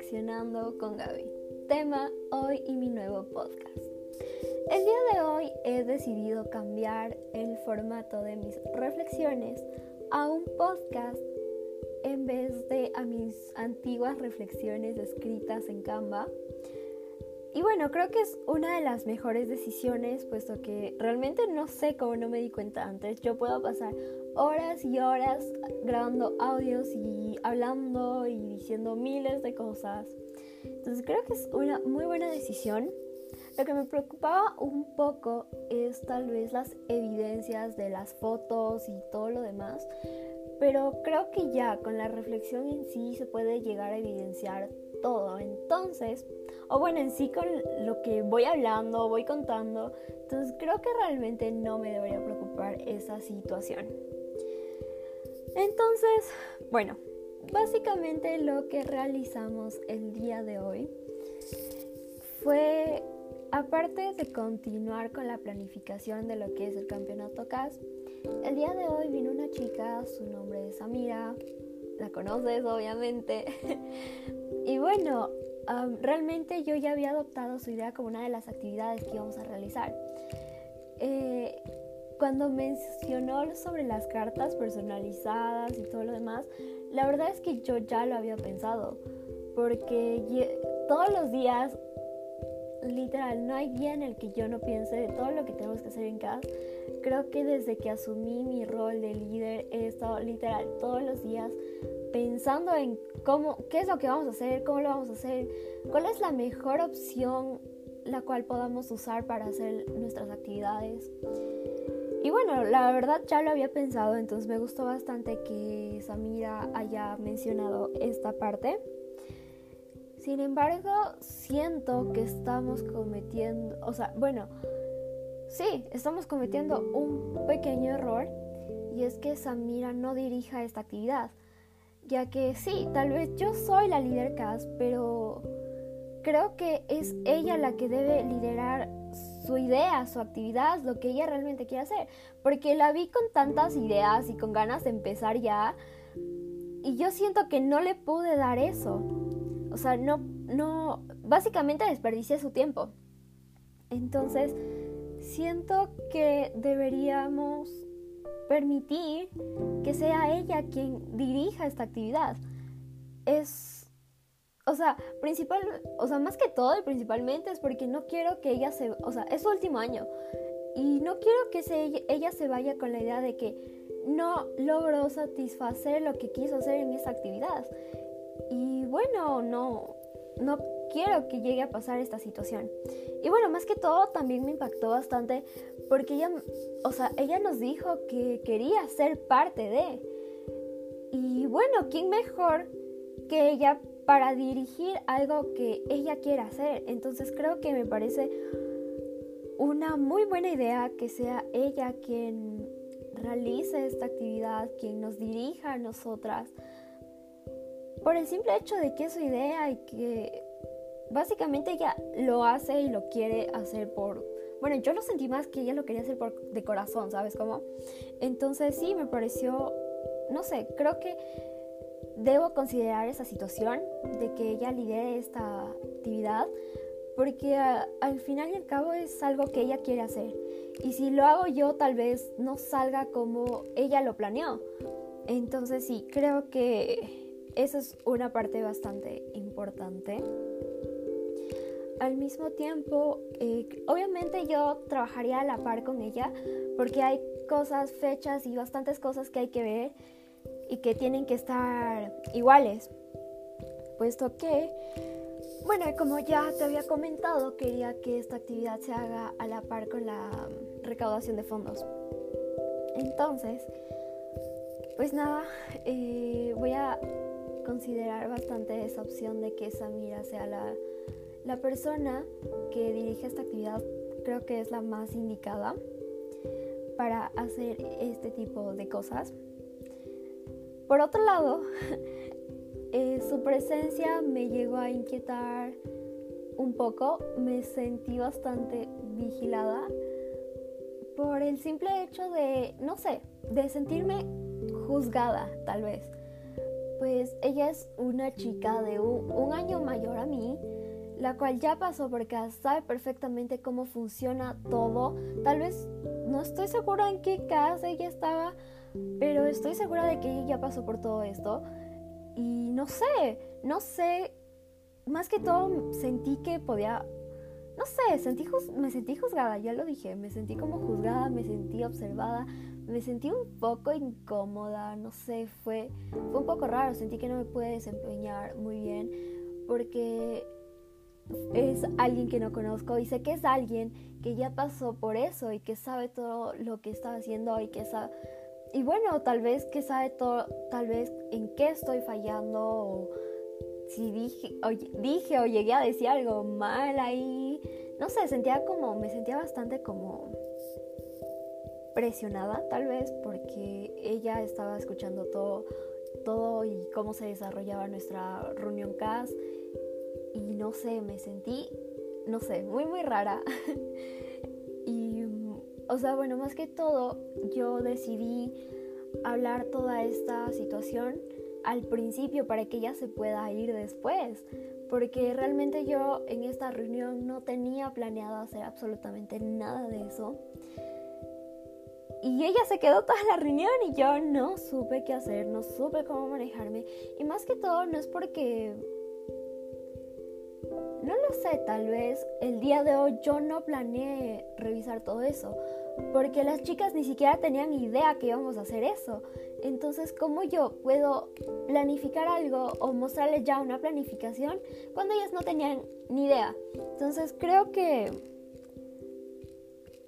Reflexionando con Gaby. Tema hoy y mi nuevo podcast. El día de hoy he decidido cambiar el formato de mis reflexiones a un podcast en vez de a mis antiguas reflexiones escritas en Canva. Y bueno, creo que es una de las mejores decisiones, puesto que realmente no sé cómo no me di cuenta antes. Yo puedo pasar horas y horas grabando audios y hablando y diciendo miles de cosas. Entonces creo que es una muy buena decisión. Lo que me preocupaba un poco es tal vez las evidencias de las fotos y todo lo demás. Pero creo que ya con la reflexión en sí se puede llegar a evidenciar todo. Entonces, o bueno, en sí con lo que voy hablando, voy contando. Entonces creo que realmente no me debería preocupar esa situación. Entonces, bueno, básicamente lo que realizamos el día de hoy fue, aparte de continuar con la planificación de lo que es el campeonato CAS, el día de hoy vino una chica, su nombre es Amira, la conoces obviamente, y bueno, realmente yo ya había adoptado su idea como una de las actividades que íbamos a realizar. Eh, cuando mencionó sobre las cartas personalizadas y todo lo demás, la verdad es que yo ya lo había pensado, porque todos los días, literal, no hay día en el que yo no piense de todo lo que tenemos que hacer en casa. Creo que desde que asumí mi rol de líder he estado literal todos los días pensando en cómo, qué es lo que vamos a hacer, cómo lo vamos a hacer, cuál es la mejor opción la cual podamos usar para hacer nuestras actividades. Y bueno, la verdad ya lo había pensado, entonces me gustó bastante que Samira haya mencionado esta parte. Sin embargo, siento que estamos cometiendo, o sea, bueno, sí, estamos cometiendo un pequeño error y es que Samira no dirija esta actividad, ya que sí, tal vez yo soy la líder CAS, pero creo que es ella la que debe liderar su idea, su actividad, lo que ella realmente quiere hacer. Porque la vi con tantas ideas y con ganas de empezar ya. Y yo siento que no le pude dar eso. O sea, no, no, básicamente desperdicié su tiempo. Entonces, siento que deberíamos permitir que sea ella quien dirija esta actividad. Es o sea, principal, o sea, más que todo y principalmente es porque no quiero que ella se, o sea, es su último año y no quiero que se, ella se vaya con la idea de que no logró satisfacer lo que quiso hacer en esa actividad. Y bueno, no, no quiero que llegue a pasar esta situación. Y bueno, más que todo también me impactó bastante porque ella, o sea, ella nos dijo que quería ser parte de. Y bueno, ¿quién mejor que ella para dirigir algo que ella quiere hacer. Entonces creo que me parece una muy buena idea que sea ella quien realice esta actividad, quien nos dirija a nosotras, por el simple hecho de que es su idea y que básicamente ella lo hace y lo quiere hacer por... Bueno, yo lo sentí más que ella lo quería hacer por, de corazón, ¿sabes cómo? Entonces sí, me pareció, no sé, creo que debo considerar esa situación de que ella lidere esta actividad porque al final y al cabo es algo que ella quiere hacer. Y si lo hago yo tal vez no salga como ella lo planeó. Entonces sí, creo que esa es una parte bastante importante. Al mismo tiempo, eh, obviamente yo trabajaría a la par con ella porque hay cosas, fechas y bastantes cosas que hay que ver y que tienen que estar iguales, puesto que, bueno, como ya te había comentado, quería que esta actividad se haga a la par con la recaudación de fondos. Entonces, pues nada, eh, voy a considerar bastante esa opción de que Samira sea la, la persona que dirige esta actividad. Creo que es la más indicada para hacer este tipo de cosas. Por otro lado, eh, su presencia me llegó a inquietar un poco, me sentí bastante vigilada por el simple hecho de, no sé, de sentirme juzgada tal vez. pues ella es una chica de un, año mayor a mí, la cual ya pasó porque sabe perfectamente cómo funciona todo. Tal vez no estoy segura en qué casa ella estaba, pero estoy segura de que ella ya pasó por todo esto. Y no sé, no sé, más que todo sentí que podía, no sé, sentí me sentí juzgada, ya lo dije, me sentí como juzgada, me sentí observada, me sentí un poco incómoda, no sé, fue, fue un poco raro, sentí que no me pude desempeñar muy bien porque es alguien que no conozco y sé que es alguien que ya pasó por eso y que sabe todo lo que está haciendo y que sabe y bueno, tal vez que sabe todo, tal vez en qué estoy fallando o si dije o, dije o llegué a decir algo mal ahí, no sé, sentía como me sentía bastante como presionada tal vez porque ella estaba escuchando todo, todo y cómo se desarrollaba nuestra reunión CAS. Y no sé, me sentí, no sé, muy muy rara. o sea, bueno, más que todo, yo decidí hablar toda esta situación al principio para que ella se pueda ir después. Porque realmente yo en esta reunión no tenía planeado hacer absolutamente nada de eso. Y ella se quedó toda la reunión y yo no supe qué hacer, no supe cómo manejarme. Y más que todo no es porque... No lo sé, tal vez el día de hoy yo no planeé revisar todo eso. Porque las chicas ni siquiera tenían idea que íbamos a hacer eso. Entonces, ¿cómo yo puedo planificar algo o mostrarles ya una planificación cuando ellas no tenían ni idea? Entonces, creo que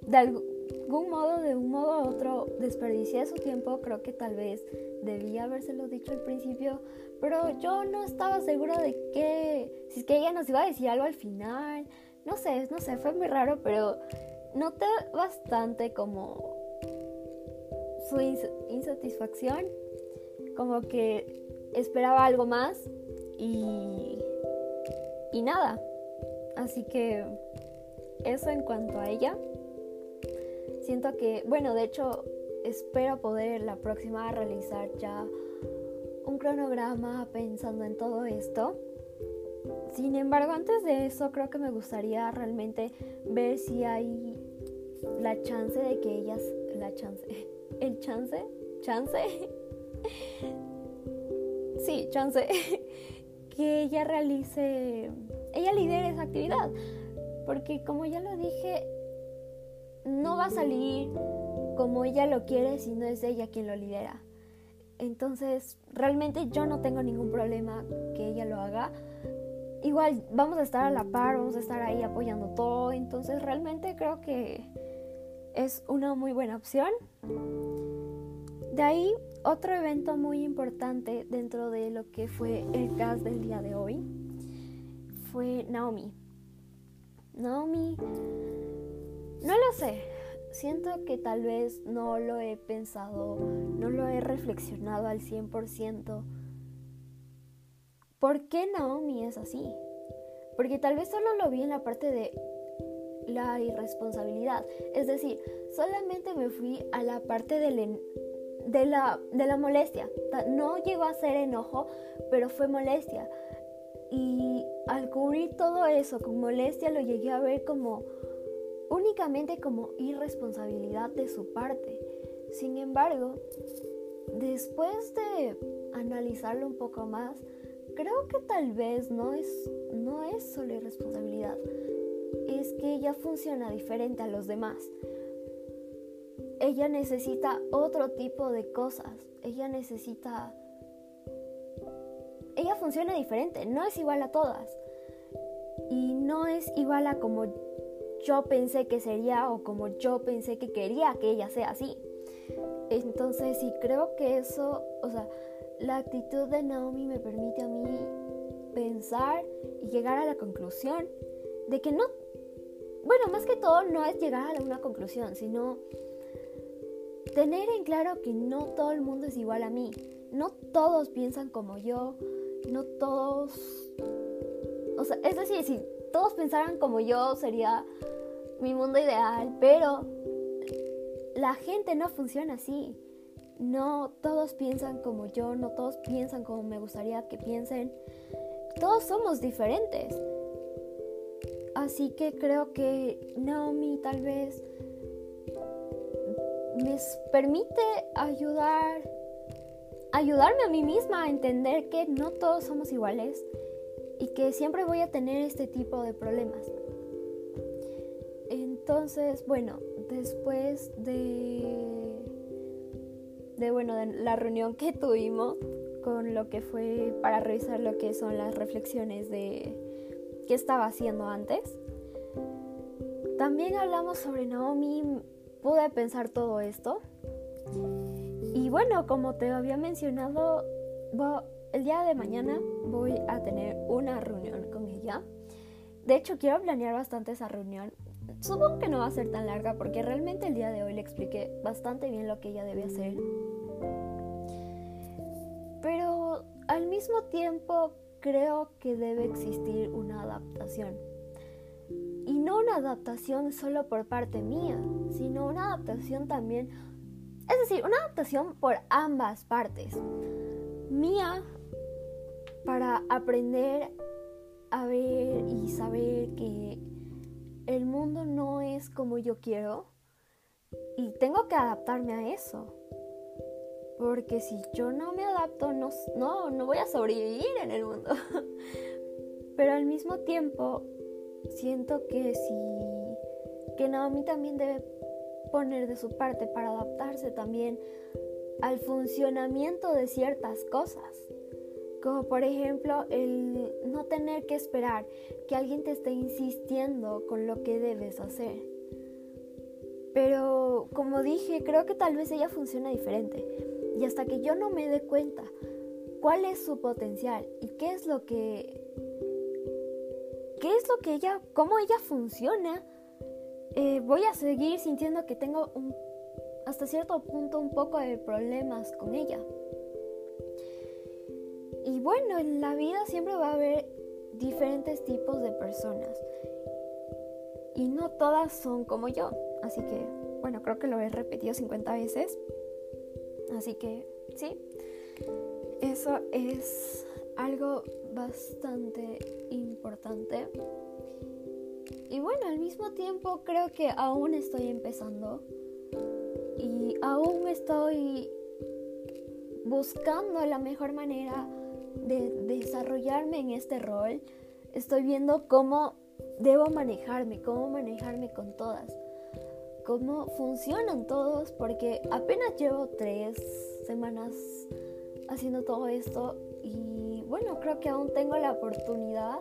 de, algún modo, de un modo u otro, desperdicié su tiempo. Creo que tal vez debía habérselo dicho al principio, pero yo no estaba segura de que, si es que ella nos iba a decir algo al final. No sé, no sé, fue muy raro, pero noté bastante como su insatisfacción, como que esperaba algo más y, y nada. Así que eso en cuanto a ella. Siento que, bueno, de hecho, espero poder la próxima realizar ya un cronograma pensando en todo esto. Sin embargo, antes de eso, creo que me gustaría realmente ver si hay la chance de que ellas, la chance, el chance, chance, sí, chance, que ella realice, ella lidere esa actividad. Porque como ya lo dije, no va a salir como ella lo quiere si no es ella quien lo lidera. Entonces, realmente yo no tengo ningún problema que ella lo haga. Igual vamos a estar a la par, vamos a estar ahí apoyando todo. Entonces, realmente creo que es una muy buena opción. De ahí, otro evento muy importante dentro de lo que fue el cast del día de hoy fue Naomi. Naomi no lo sé. Siento que tal vez no lo he pensado, no lo he reflexionado al 100%. ¿Por qué Naomi es así? Porque tal vez solo lo vi en la parte de la irresponsabilidad. Es decir, solamente me fui a la parte de la, de la molestia. No llegó a ser enojo, pero fue molestia. Y al cubrir todo eso con molestia lo llegué a ver como únicamente como irresponsabilidad de su parte. Sin embargo, después de analizarlo un poco más, creo que tal vez no es, no es solo irresponsabilidad, es que ella funciona diferente a los demás. Ella necesita otro tipo de cosas, ella necesita... Ella funciona diferente, no es igual a todas. Y no es igual a como yo pensé que sería o como yo pensé que quería que ella sea así. Entonces sí creo que eso, o sea, la actitud de Naomi me permite a mí pensar y llegar a la conclusión de que no, bueno, más que todo no es llegar a una conclusión, sino tener en claro que no todo el mundo es igual a mí, no todos piensan como yo, no todos, o sea, es decir, si todos pensaran como yo sería mi mundo ideal, pero la gente no funciona así. no todos piensan como yo, no todos piensan como me gustaría que piensen. Todos somos diferentes. Así que creo que Naomi tal vez me permite ayudar ayudarme a mí misma a entender que no todos somos iguales y que siempre voy a tener este tipo de problemas. Entonces, bueno, después de, de, bueno, de la reunión que tuvimos con lo que fue para revisar lo que son las reflexiones de qué estaba haciendo antes, también hablamos sobre Naomi, pude pensar todo esto. Y bueno, como te había mencionado, el día de mañana voy a tener una reunión con ella. De hecho, quiero planear bastante esa reunión. Supongo que no va a ser tan larga porque realmente el día de hoy le expliqué bastante bien lo que ella debe hacer. Pero al mismo tiempo creo que debe existir una adaptación. Y no una adaptación solo por parte mía, sino una adaptación también, es decir, una adaptación por ambas partes. Mía para aprender a ver y saber que el mundo no es como yo quiero y tengo que adaptarme a eso. Porque si yo no me adapto, no, no, no voy a sobrevivir en el mundo. Pero al mismo tiempo, siento que si que Naomi también debe poner de su parte para adaptarse también al funcionamiento de ciertas cosas. Como por ejemplo el no tener que esperar que alguien te esté insistiendo con lo que debes hacer. Pero como dije, creo que tal vez ella funciona diferente. Y hasta que yo no me dé cuenta cuál es su potencial y qué es lo que qué es lo que ella, cómo ella funciona, eh, voy a seguir sintiendo que tengo un, hasta cierto punto un poco de problemas con ella. Bueno, en la vida siempre va a haber diferentes tipos de personas. Y no todas son como yo. Así que, bueno, creo que lo he repetido 50 veces. Así que, sí. Eso es algo bastante importante. Y bueno, al mismo tiempo creo que aún estoy empezando. Y aún estoy buscando la mejor manera de desarrollarme en este rol, estoy viendo cómo debo manejarme, cómo manejarme con todas, cómo funcionan todos, porque apenas llevo tres semanas haciendo todo esto y bueno, creo que aún tengo la oportunidad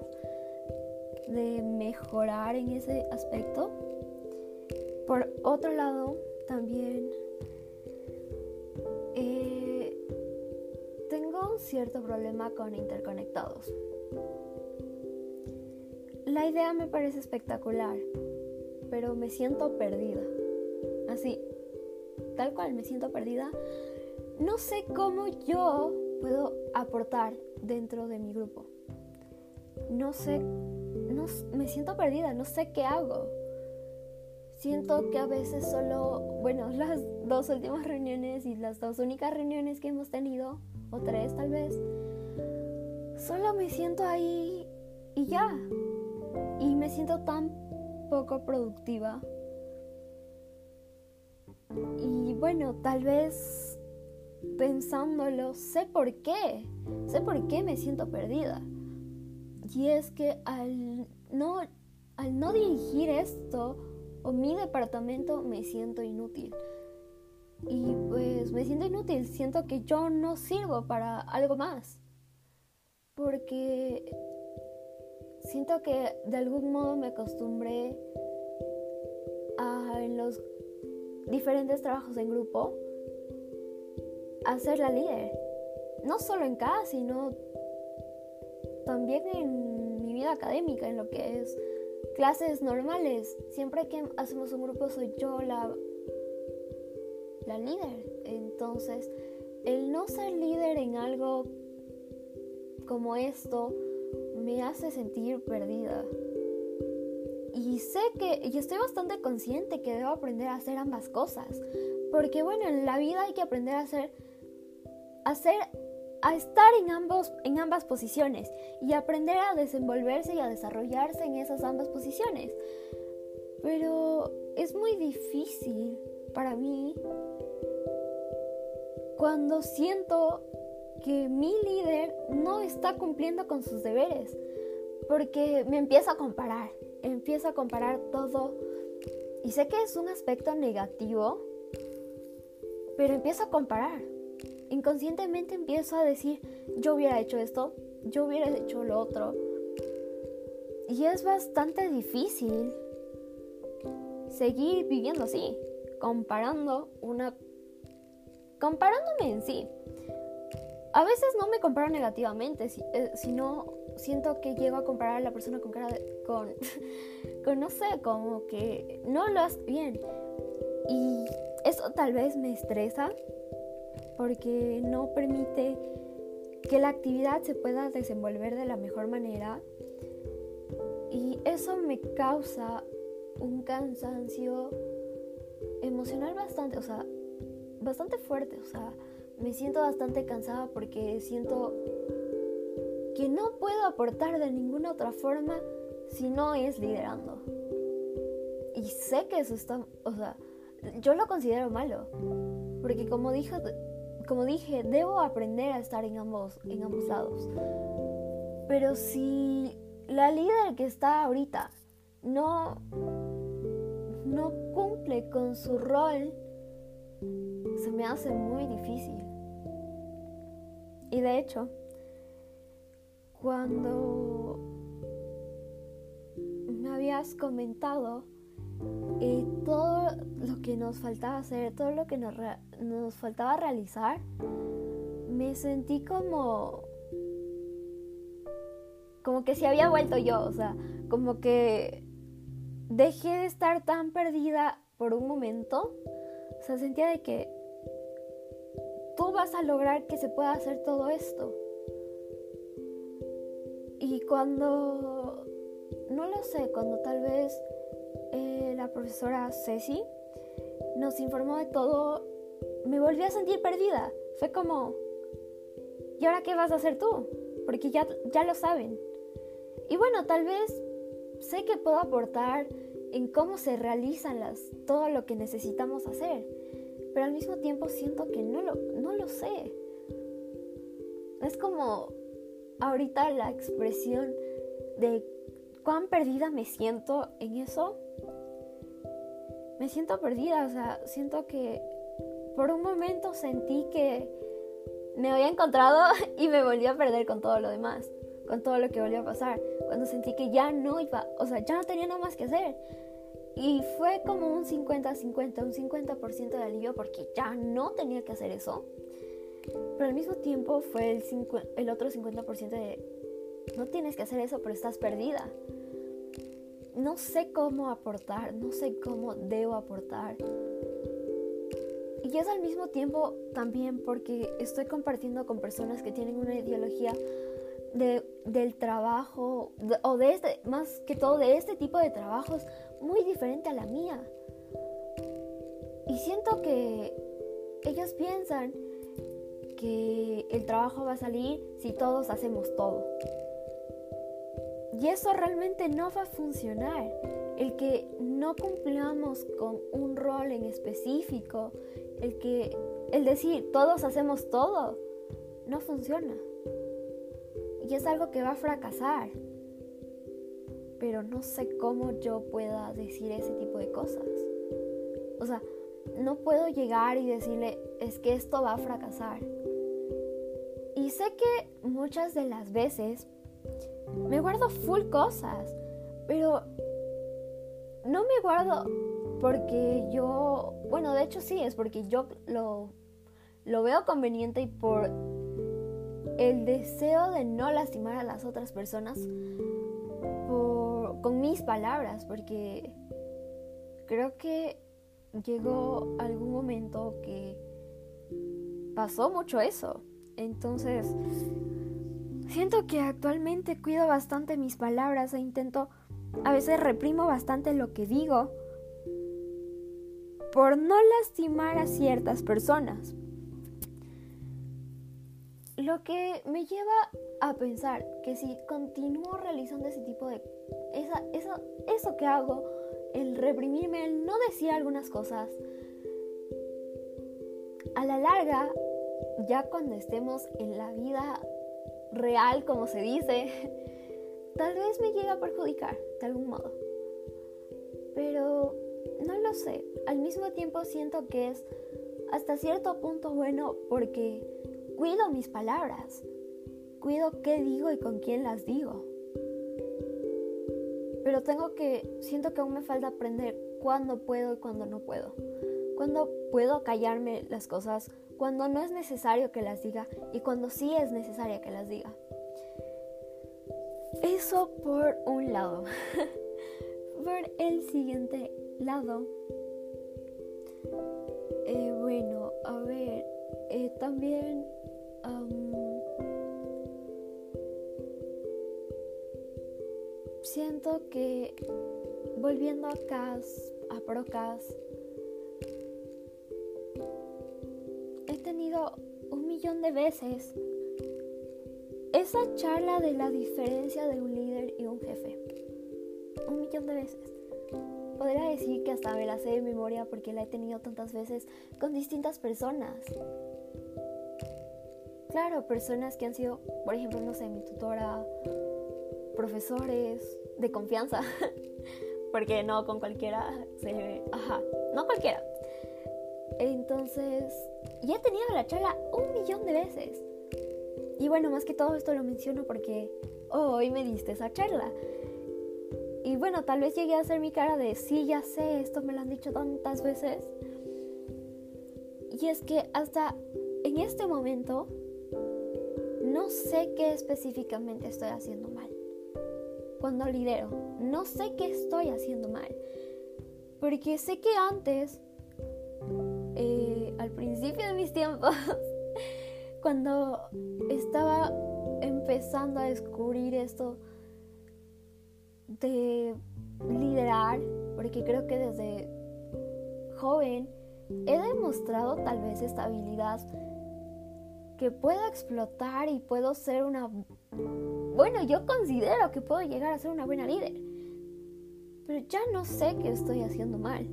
de mejorar en ese aspecto. Por otro lado, también cierto problema con interconectados. La idea me parece espectacular, pero me siento perdida. Así, tal cual me siento perdida. No sé cómo yo puedo aportar dentro de mi grupo. No sé, no, me siento perdida, no sé qué hago. Siento que a veces solo, bueno, las dos últimas reuniones y las dos únicas reuniones que hemos tenido o tres tal vez, solo me siento ahí y ya. Y me siento tan poco productiva. Y bueno, tal vez pensándolo, sé por qué. Sé por qué me siento perdida. Y es que al no, al no dirigir esto o mi departamento me siento inútil y me siento inútil, siento que yo no sirvo para algo más, porque siento que de algún modo me acostumbré a en los diferentes trabajos en grupo a ser la líder, no solo en casa, sino también en mi vida académica, en lo que es clases normales. Siempre que hacemos un grupo soy yo la la líder. Entonces, el no ser líder en algo como esto me hace sentir perdida. Y sé que, y estoy bastante consciente que debo aprender a hacer ambas cosas, Porque bueno, en la vida hay que aprender a hacer, a a estar en ambos, en ambas posiciones y aprender a desenvolverse y a desarrollarse en esas ambas posiciones. Pero es muy difícil para mí cuando siento que mi líder no está cumpliendo con sus deberes, porque me empiezo a comparar, empiezo a comparar todo y sé que es un aspecto negativo, pero empiezo a comparar. Inconscientemente empiezo a decir, yo hubiera hecho esto, yo hubiera hecho lo otro. Y es bastante difícil seguir viviendo así, comparando una... comparándome en sí. A veces no me comparo negativamente, eh, sino siento que llego a comparar a la persona con cara de, con, con no sé, como que no lo hace bien. Y eso tal vez me estresa porque no permite que la actividad se pueda desenvolver de la mejor manera. Y eso me causa un cansancio emocional bastante, o sea, bastante fuerte, o sea, me siento bastante cansada porque siento que no puedo aportar de ninguna otra forma si no es liderando. Y sé que eso está, o sea, yo lo considero malo, porque como dije, como dije, debo aprender a estar en ambos, en ambos lados. Pero si la líder que está ahorita no, no cumple con su rol, se me hace muy difícil. Y de hecho, cuando me habías comentado eh, todo lo que nos faltaba hacer, todo lo que nos, nos faltaba realizar, me sentí como como que se había vuelto yo, o sea, como que dejé de estar tan perdida por un momento, o sea, sentía de que tú vas a lograr que se pueda hacer todo esto. Y cuando, no lo sé, cuando tal vez eh, la profesora Ceci nos informó de todo, me volví a sentir perdida. Fue como, ¿y ahora qué vas a hacer tú? Porque ya, ya lo saben. Y bueno, tal vez sé que puedo aportar en cómo se realizan las, todo lo que necesitamos hacer, pero al mismo tiempo siento que no lo, no lo sé. Es como ahorita la expresión de cuán perdida me siento en eso, me siento perdida, o sea, siento que por un momento sentí que me había encontrado y me volví a perder con todo lo demás, con todo lo que volvió a pasar, cuando sentí que ya no iba, o sea, ya no tenía nada más que hacer. Y fue como un 50-50, un 50% de alivio porque ya no tenía que hacer eso. Pero al mismo tiempo fue el, el otro 50% de, no tienes que hacer eso, pero estás perdida. No sé cómo aportar, no sé cómo debo aportar. Y es al mismo tiempo también porque estoy compartiendo con personas que tienen una ideología de, del trabajo, o de este, más que todo de este tipo de trabajos, muy diferente a la mía. Y siento que ellos piensan que el trabajo va a salir si todos hacemos todo. Y eso realmente no va a funcionar. El que no cumplamos con un rol en específico, el que el decir todos hacemos todo, no funciona. Y es algo que va a fracasar. Pero no sé cómo yo pueda decir ese tipo de cosas. O sea, no puedo llegar y decirle, es que esto va a fracasar. Y sé que muchas de las veces me guardo full cosas, pero no me guardo porque yo, bueno, de hecho sí, es porque yo lo, lo veo conveniente y por el deseo de no lastimar a las otras personas con mis palabras, porque creo que llegó algún momento que pasó mucho eso. Entonces, siento que actualmente cuido bastante mis palabras e intento, a veces reprimo bastante lo que digo. por no lastimar a ciertas personas. Lo que me lleva a pensar que si continúo realizando ese tipo de... Eso que hago, el reprimirme, el no decir algunas cosas, a la larga, ya cuando estemos en la vida real, como se dice, tal vez me llegue a perjudicar de algún modo. Pero no lo sé. Al mismo tiempo siento que es hasta cierto punto bueno porque cuido mis palabras. Cuido qué digo y con quién las digo. Pero tengo que, siento que aún me falta aprender cuándo puedo y cuándo no puedo. Cuándo puedo callarme las cosas, cuando no es necesario que las diga y cuando sí es necesaria que las diga. Eso por un lado. por el siguiente lado. Eh, bueno, a ver, eh, también siento que volviendo a CAS, a Procas, he tenido un millón de veces esa charla de la diferencia de un líder y un jefe. Un millón de veces. Podría decir que hasta me la sé de memoria porque la he tenido tantas veces con distintas personas. Claro, personas que han sido, por ejemplo, no sé, mi tutora, profesores de confianza, porque no con cualquiera se... Ajá, no cualquiera. Entonces, ya he tenido la charla un millón de veces. Y bueno, más que todo esto lo menciono porque hoy me diste esa charla. Y bueno, tal vez llegué a hacer mi cara de sí, ya sé, esto me lo han dicho tantas veces. Y es que hasta en este momento no sé qué específicamente estoy haciendo mal. Cuando lidero, no sé qué estoy haciendo mal. Porque sé que antes, eh, al principio de mis tiempos, cuando estaba empezando a descubrir esto, de liderar, porque creo que desde joven he demostrado tal vez esta habilidad que puedo explotar y puedo ser una... Bueno, yo considero que puedo llegar a ser una buena líder, pero ya no sé qué estoy haciendo mal,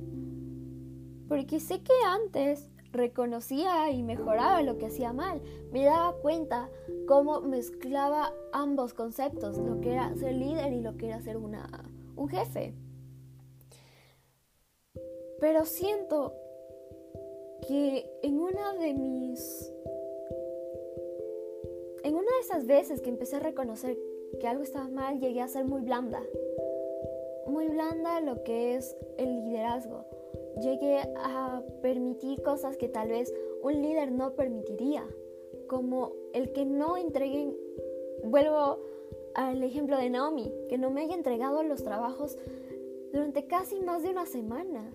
porque sé que antes reconocía y mejoraba lo que hacía mal. Me daba cuenta cómo mezclaba ambos conceptos, lo que era ser líder y lo que era ser una, un jefe. Pero siento que en una de mis... En una de esas veces que empecé a reconocer que algo estaba mal, llegué a ser muy blanda. Muy blanda lo que es el liderazgo llegué a permitir cosas que tal vez un líder no permitiría, como el que no entreguen, vuelvo al ejemplo de Naomi, que no me haya entregado los trabajos durante casi más de una semana.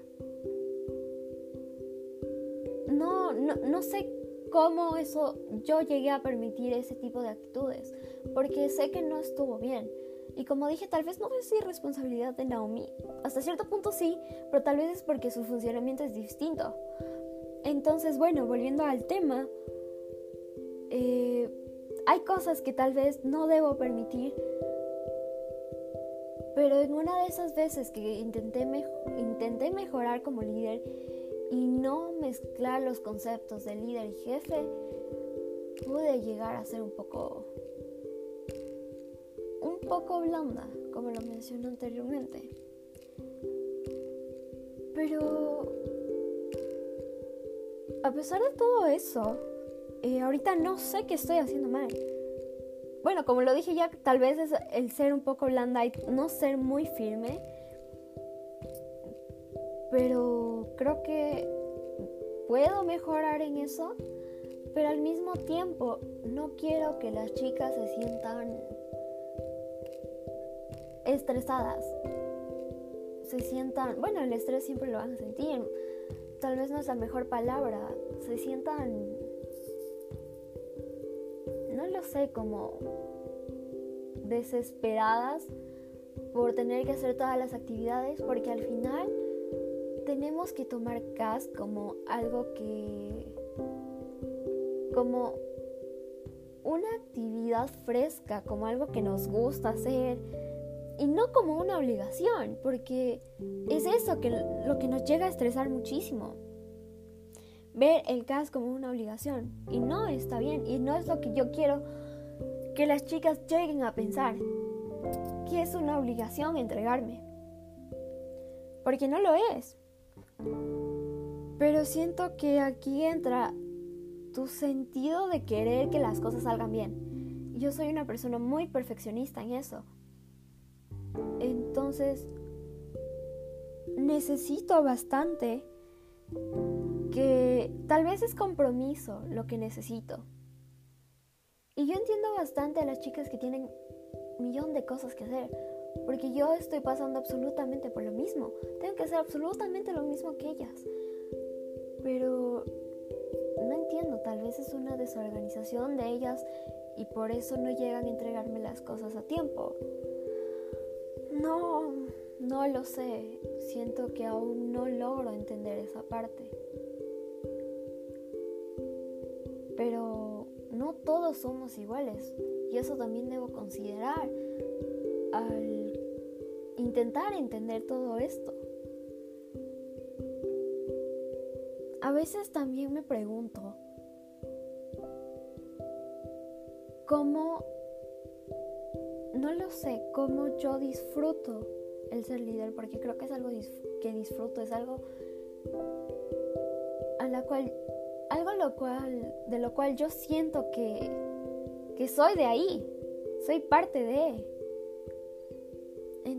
No, no, no sé cómo eso yo llegué a permitir ese tipo de actitudes, porque sé que no estuvo bien. Y como dije, tal vez no es irresponsabilidad de Naomi. Hasta cierto punto sí, pero tal vez es porque su funcionamiento es distinto. Entonces, bueno, volviendo al tema, eh, hay cosas que tal vez no debo permitir, pero en una de esas veces que intenté, intenté mejorar como líder y no mezclar los conceptos de líder y jefe, pude llegar a ser un poco poco blanda, como lo mencioné anteriormente. Pero a pesar de todo eso, eh, ahorita no sé qué estoy haciendo mal. Bueno, como lo dije ya, tal vez es el ser un poco blanda y no ser muy firme. Pero creo que puedo mejorar en eso. Pero al mismo tiempo no quiero que las chicas se sientan estresadas se sientan, bueno, el estrés siempre lo van a sentir, tal vez no es la mejor palabra, se sientan, no lo sé, como desesperadas por tener que hacer todas las actividades, porque al final tenemos que tomar CAS como algo que... como una actividad fresca, como algo que nos gusta hacer y no como una obligación, porque es eso que lo que nos llega a estresar muchísimo. Ver el CAS como una obligación y no está bien y no es lo que yo quiero que las chicas lleguen a pensar, que es una obligación entregarme. Porque no lo es. Pero siento que aquí entra tu sentido de querer que las cosas salgan bien. Yo soy una persona muy perfeccionista en eso. Entonces, necesito bastante que tal vez es compromiso lo que necesito. Y yo entiendo bastante a las chicas que tienen un millón de cosas que hacer, porque yo estoy pasando absolutamente por lo mismo. Tengo que hacer absolutamente lo mismo que ellas. Pero no entiendo, tal vez es una desorganización de ellas y por eso no llegan a entregarme las cosas a tiempo. No, no lo sé. Siento que aún no logro entender esa parte. Pero no todos somos iguales y eso también debo considerar al intentar entender todo esto. A veces también me pregunto cómo, no lo sé, cómo yo disfruto el ser líder, porque creo que es algo que disfruto, es algo a la cual, algo lo cual, de lo cual yo siento que, que soy de ahí, soy parte de.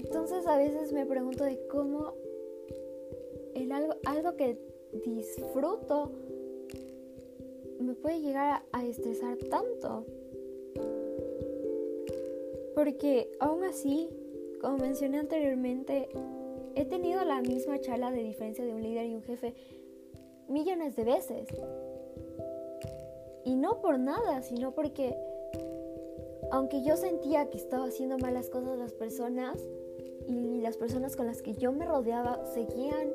Entonces a veces me pregunto de cómo el algo, algo que disfruto me puede llegar a estresar tanto. Porque aún así, como mencioné anteriormente, he tenido la misma charla de diferencia de un líder y un jefe millones de veces. Y no por nada, sino porque aunque yo sentía que estaba haciendo malas cosas las personas y las personas con las que yo me rodeaba seguían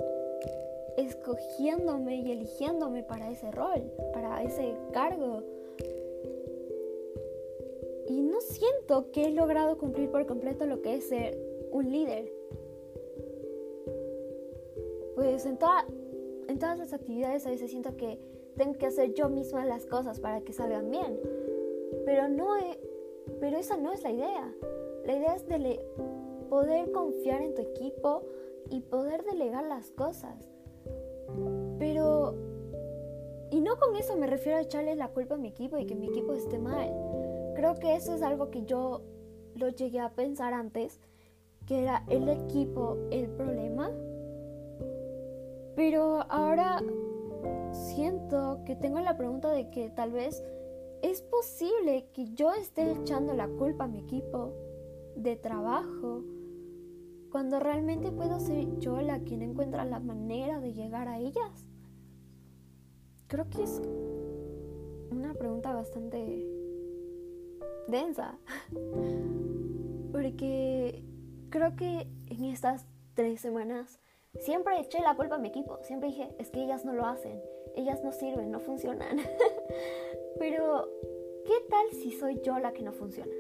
escogiéndome y eligiéndome para ese rol, para ese cargo. Y no siento que he logrado cumplir por completo lo que es ser un líder. Pues en, en todas las actividades a veces siento que tengo que hacer yo misma las cosas para que salgan bien. Pero no pero esa no es la idea. La idea es de poder confiar en tu equipo y poder delegar las cosas. Pero... Y no con eso me refiero a echarle la culpa a mi equipo y que mi equipo esté mal. Creo que eso es algo que yo lo llegué a pensar antes, que era el equipo el problema. Pero ahora siento que tengo la pregunta de que tal vez es posible que yo esté echando la culpa a mi equipo de trabajo cuando realmente puedo ser yo la quien encuentra la manera de llegar a ellas. Creo que es una pregunta bastante densa. Porque creo que en estas tres semanas siempre eché la culpa a mi equipo. Siempre dije, es que ellas no lo hacen. Ellas no sirven, no funcionan. Pero, ¿qué tal si soy yo la que no funciona?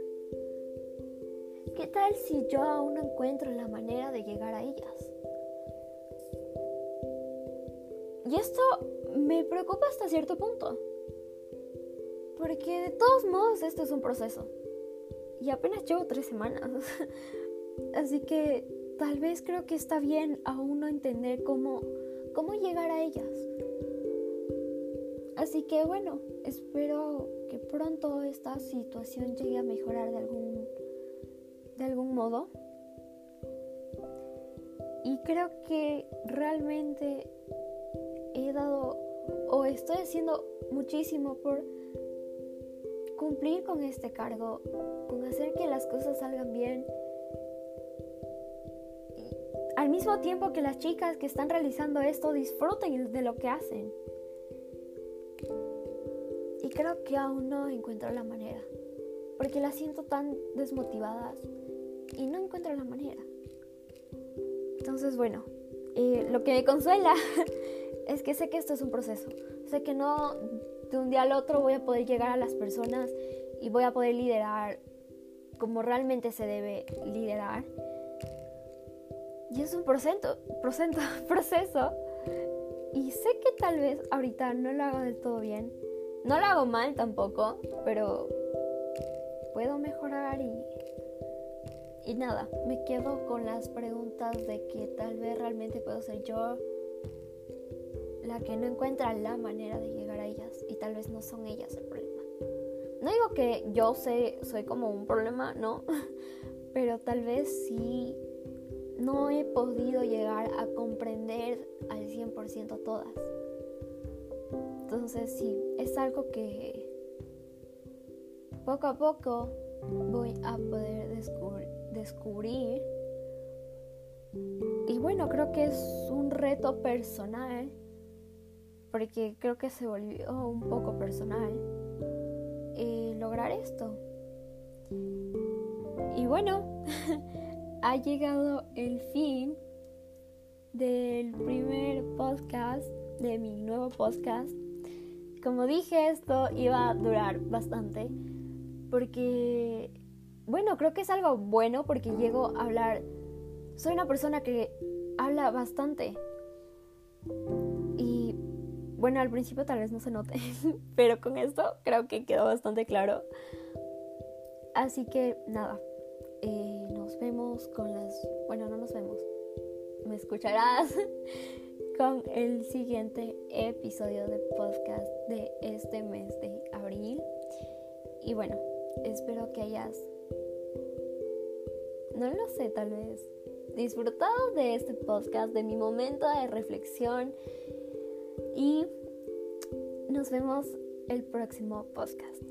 ¿Qué tal si yo aún no encuentro la manera de llegar a ellas? Y esto me preocupa hasta cierto punto. Porque de todos modos esto es un proceso. Y apenas llevo tres semanas. Así que tal vez creo que está bien aún no entender cómo, cómo llegar a ellas. Así que bueno, espero que pronto esta situación llegue a mejorar de algún, de algún modo. Y creo que realmente he dado o estoy haciendo muchísimo por cumplir con este cargo, con hacer que las cosas salgan bien. al mismo tiempo que las chicas que están realizando esto disfruten de lo que hacen. Y creo que aún no encuentro la manera, porque las siento tan desmotivadas y no encuentro la manera. Entonces, bueno, lo que me consuela es que sé que esto es un proceso. Sé que no de un día al otro voy a poder llegar a las personas y voy a poder liderar como realmente se debe liderar. Y es un proceso, proceso, proceso. Y sé que tal vez ahorita no lo hago del todo bien. No lo hago mal tampoco, pero puedo mejorar y, y nada, me quedo con las preguntas de que tal vez realmente puedo ser yo la que no encuentra la manera de llegar a ellas y tal vez no son ellas el problema. No digo que yo sé, soy como un problema, no, pero tal vez sí no he podido llegar a comprender al 100% todas. Entonces sí, es algo que poco a poco voy a poder descubrir. Y bueno, creo que es un reto personal, porque creo que se volvió un poco personal eh, lograr esto. Y bueno, ha llegado el fin del primer podcast, de mi nuevo podcast. Como dije, esto iba a durar bastante porque, bueno, creo que es algo bueno porque llego a hablar, soy una persona que habla bastante. Y bueno, al principio tal vez no se note, pero con esto creo que quedó bastante claro. Así que nada, eh, nos vemos con las... Bueno, no nos vemos. Me escucharás con el siguiente episodio de podcast de este mes de abril. Y bueno, espero que hayas... No lo sé, tal vez disfrutado de este podcast, de mi momento de reflexión. Y nos vemos el próximo podcast.